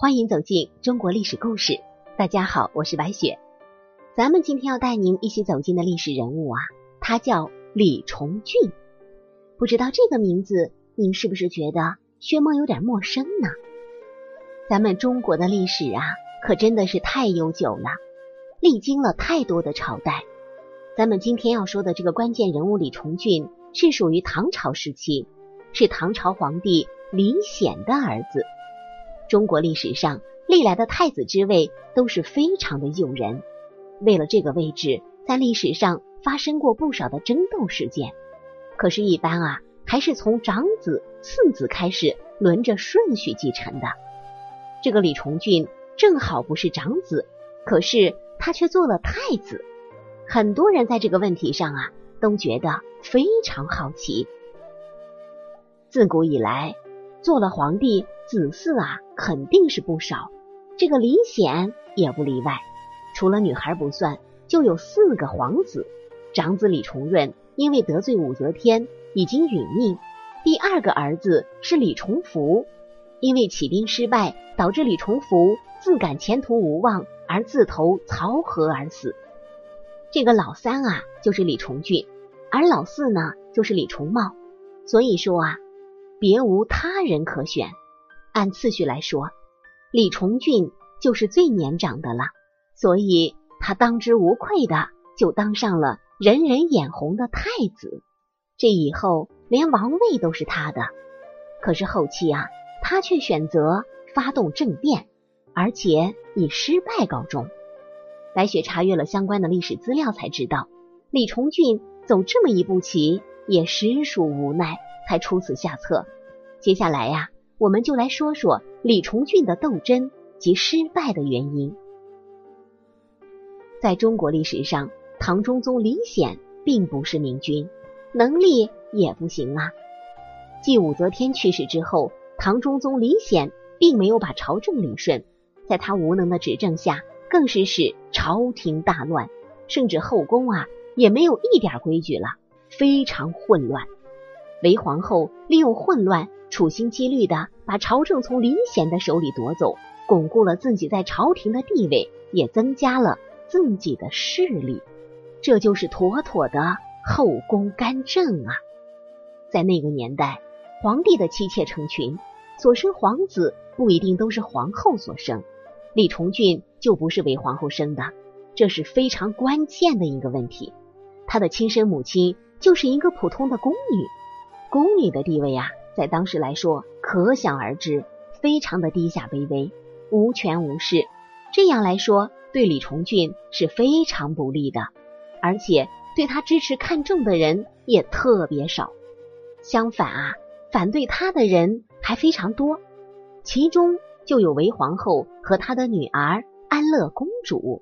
欢迎走进中国历史故事。大家好，我是白雪。咱们今天要带您一起走进的历史人物啊，他叫李重俊。不知道这个名字，您是不是觉得薛梦有点陌生呢？咱们中国的历史啊，可真的是太悠久了，历经了太多的朝代。咱们今天要说的这个关键人物李重俊，是属于唐朝时期，是唐朝皇帝李显的儿子。中国历史上历来的太子之位都是非常的诱人，为了这个位置，在历史上发生过不少的争斗事件。可是，一般啊，还是从长子、次子开始轮着顺序继承的。这个李重俊正好不是长子，可是他却做了太子。很多人在这个问题上啊，都觉得非常好奇。自古以来，做了皇帝，子嗣啊肯定是不少。这个李显也不例外。除了女孩不算，就有四个皇子。长子李重润因为得罪武则天，已经殒命。第二个儿子是李重福，因为起兵失败，导致李重福自感前途无望，而自投曹河而死。这个老三啊，就是李重俊，而老四呢，就是李重茂。所以说啊，别无他人可选。按次序来说，李重俊就是最年长的了，所以他当之无愧的就当上了人人眼红的太子。这以后连王位都是他的。可是后期啊，他却选择发动政变，而且以失败告终。白雪查阅了相关的历史资料，才知道李重俊走这么一步棋也实属无奈，才出此下策。接下来呀，我们就来说说李重俊的斗争及失败的原因。在中国历史上，唐中宗李显并不是明君，能力也不行啊。继武则天去世之后，唐中宗李显并没有把朝政理顺，在他无能的执政下。更是使朝廷大乱，甚至后宫啊也没有一点规矩了，非常混乱。韦皇后利用混乱，处心积虑的把朝政从李显的手里夺走，巩固了自己在朝廷的地位，也增加了自己的势力。这就是妥妥的后宫干政啊！在那个年代，皇帝的妻妾成群，所生皇子不一定都是皇后所生。李重俊就不是韦皇后生的，这是非常关键的一个问题。他的亲生母亲就是一个普通的宫女，宫女的地位啊，在当时来说可想而知，非常的低下卑微，无权无势。这样来说，对李重俊是非常不利的，而且对他支持看重的人也特别少。相反啊，反对他的人还非常多，其中。就有韦皇后和她的女儿安乐公主，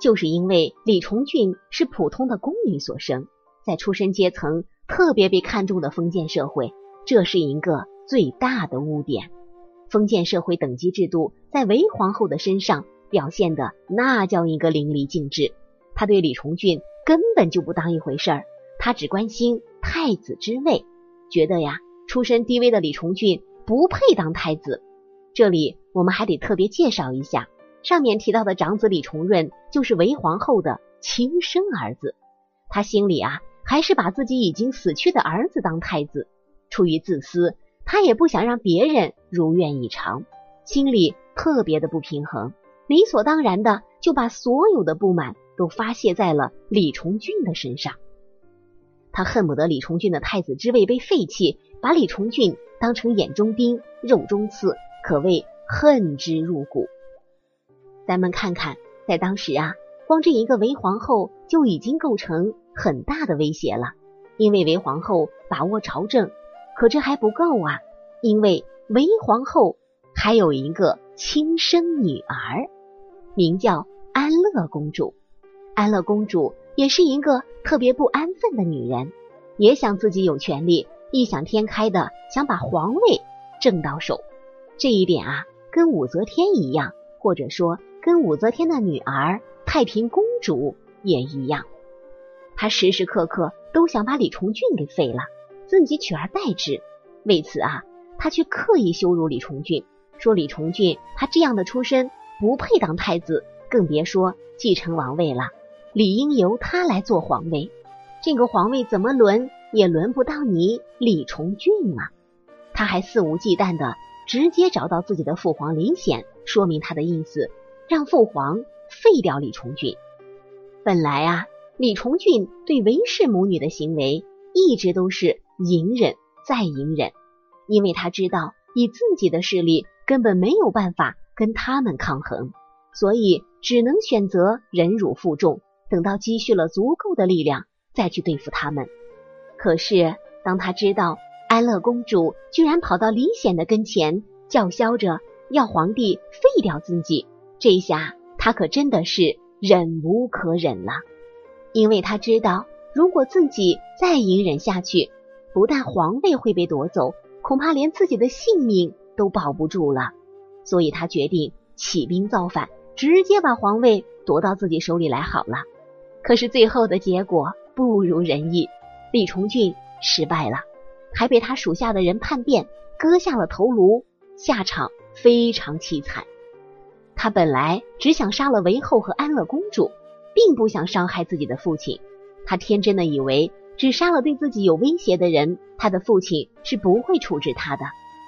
就是因为李重俊是普通的宫女所生，在出身阶层特别被看重的封建社会，这是一个最大的污点。封建社会等级制度在韦皇后的身上表现的那叫一个淋漓尽致。她对李重俊根本就不当一回事儿，她只关心太子之位，觉得呀，出身低微的李重俊不配当太子。这里我们还得特别介绍一下，上面提到的长子李重润就是韦皇后的亲生儿子。他心里啊，还是把自己已经死去的儿子当太子。出于自私，他也不想让别人如愿以偿，心里特别的不平衡，理所当然的就把所有的不满都发泄在了李重俊的身上。他恨不得李重俊的太子之位被废弃，把李重俊当成眼中钉、肉中刺。可谓恨之入骨。咱们看看，在当时啊，光这一个韦皇后就已经构成很大的威胁了。因为韦皇后把握朝政，可这还不够啊！因为韦皇后还有一个亲生女儿，名叫安乐公主。安乐公主也是一个特别不安分的女人，也想自己有权利，异想天开的想把皇位挣到手。这一点啊，跟武则天一样，或者说跟武则天的女儿太平公主也一样。她时时刻刻都想把李重俊给废了，自己取而代之。为此啊，她却刻意羞辱李重俊，说李重俊他这样的出身不配当太子，更别说继承王位了，理应由他来做皇位。这个皇位怎么轮也轮不到你李重俊啊！他还肆无忌惮的直接找到自己的父皇李显，说明他的意思，让父皇废掉李重俊。本来啊，李重俊对韦氏母女的行为一直都是隐忍再隐忍，因为他知道以自己的势力根本没有办法跟他们抗衡，所以只能选择忍辱负重，等到积蓄了足够的力量再去对付他们。可是当他知道，安乐公主居然跑到李显的跟前，叫嚣着要皇帝废掉自己。这下他可真的是忍无可忍了，因为他知道，如果自己再隐忍下去，不但皇位会被夺走，恐怕连自己的性命都保不住了。所以他决定起兵造反，直接把皇位夺到自己手里来好了。可是最后的结果不如人意，李重俊失败了。还被他属下的人叛变，割下了头颅，下场非常凄惨。他本来只想杀了韦后和安乐公主，并不想伤害自己的父亲。他天真的以为，只杀了对自己有威胁的人，他的父亲是不会处置他的。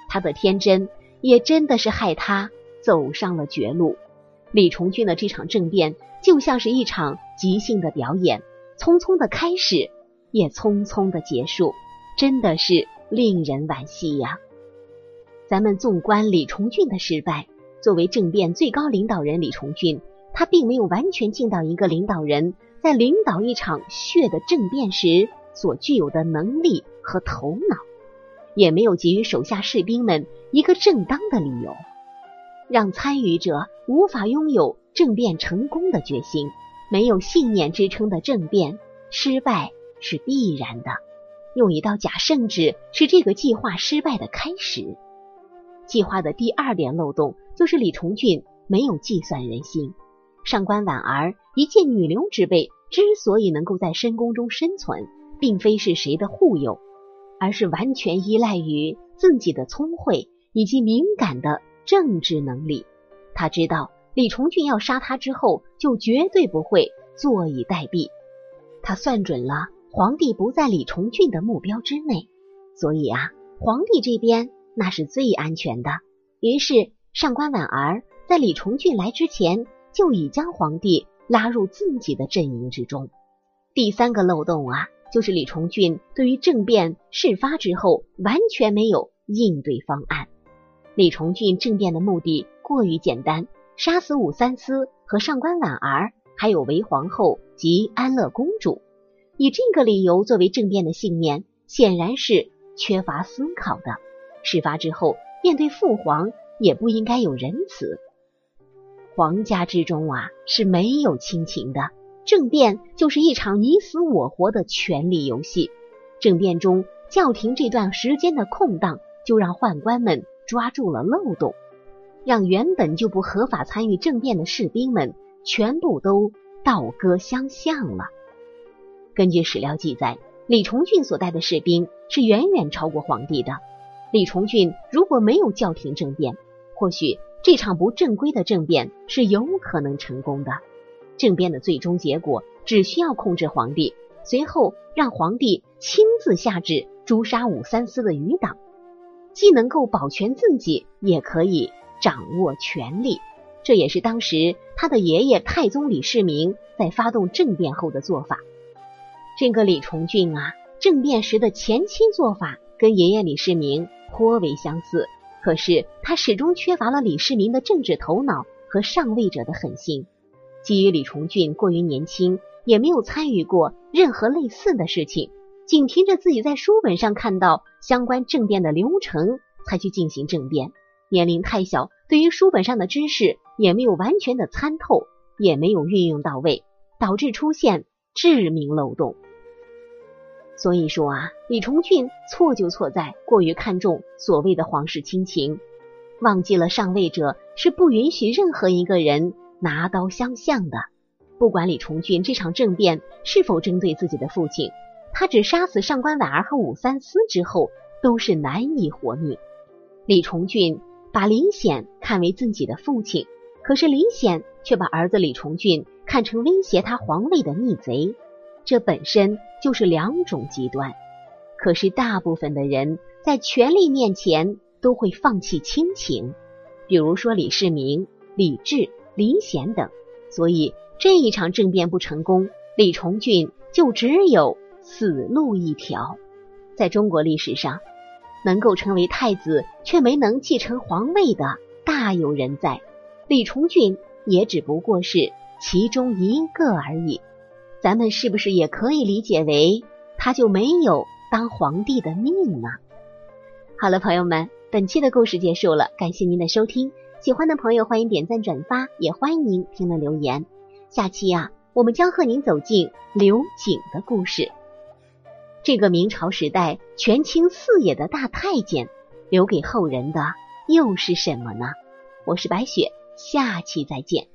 他的天真也真的是害他走上了绝路。李重俊的这场政变就像是一场即兴的表演，匆匆的开始，也匆匆的结束。真的是令人惋惜呀！咱们纵观李重俊的失败，作为政变最高领导人李重俊，他并没有完全尽到一个领导人在领导一场血的政变时所具有的能力和头脑，也没有给予手下士兵们一个正当的理由，让参与者无法拥有政变成功的决心。没有信念支撑的政变，失败是必然的。用一道假圣旨是这个计划失败的开始。计划的第二点漏洞就是李重俊没有计算人心。上官婉儿一介女流之辈，之所以能够在深宫中生存，并非是谁的护佑，而是完全依赖于自己的聪慧以及敏感的政治能力。他知道李重俊要杀他之后，就绝对不会坐以待毙。他算准了。皇帝不在李重俊的目标之内，所以啊，皇帝这边那是最安全的。于是上官婉儿在李重俊来之前，就已将皇帝拉入自己的阵营之中。第三个漏洞啊，就是李重俊对于政变事发之后完全没有应对方案。李重俊政变的目的过于简单，杀死武三思和上官婉儿，还有韦皇后及安乐公主。以这个理由作为政变的信念，显然是缺乏思考的。事发之后，面对父皇也不应该有仁慈。皇家之中啊是没有亲情的，政变就是一场你死我活的权力游戏。政变中教廷这段时间的空档，就让宦官们抓住了漏洞，让原本就不合法参与政变的士兵们全部都倒戈相向了。根据史料记载，李重俊所带的士兵是远远超过皇帝的。李重俊如果没有叫停政变，或许这场不正规的政变是有可能成功的。政变的最终结果只需要控制皇帝，随后让皇帝亲自下旨诛杀武三思的余党，既能够保全自己，也可以掌握权力。这也是当时他的爷爷太宗李世民在发动政变后的做法。这个李重俊啊，政变时的前期做法跟爷爷李世民颇为相似，可是他始终缺乏了李世民的政治头脑和上位者的狠心。基于李重俊过于年轻，也没有参与过任何类似的事情，仅凭着自己在书本上看到相关政变的流程才去进行政变，年龄太小，对于书本上的知识也没有完全的参透，也没有运用到位，导致出现致命漏洞。所以说啊，李重俊错就错在过于看重所谓的皇室亲情，忘记了上位者是不允许任何一个人拿刀相向的。不管李重俊这场政变是否针对自己的父亲，他只杀死上官婉儿和武三思之后，都是难以活命。李重俊把李显看为自己的父亲，可是李显却把儿子李重俊看成威胁他皇位的逆贼，这本身就是两种极端。可是大部分的人在权力面前都会放弃亲情，比如说李世民、李治、李显等。所以这一场政变不成功，李重俊就只有死路一条。在中国历史上，能够成为太子却没能继承皇位的大有人在，李重俊也只不过是其中一个而已。咱们是不是也可以理解为他就没有当皇帝的命呢？好了，朋友们，本期的故事结束了，感谢您的收听。喜欢的朋友欢迎点赞转发，也欢迎您评论留言。下期呀，我们将和您走进刘瑾的故事。这个明朝时代权倾四野的大太监，留给后人的又是什么呢？我是白雪，下期再见。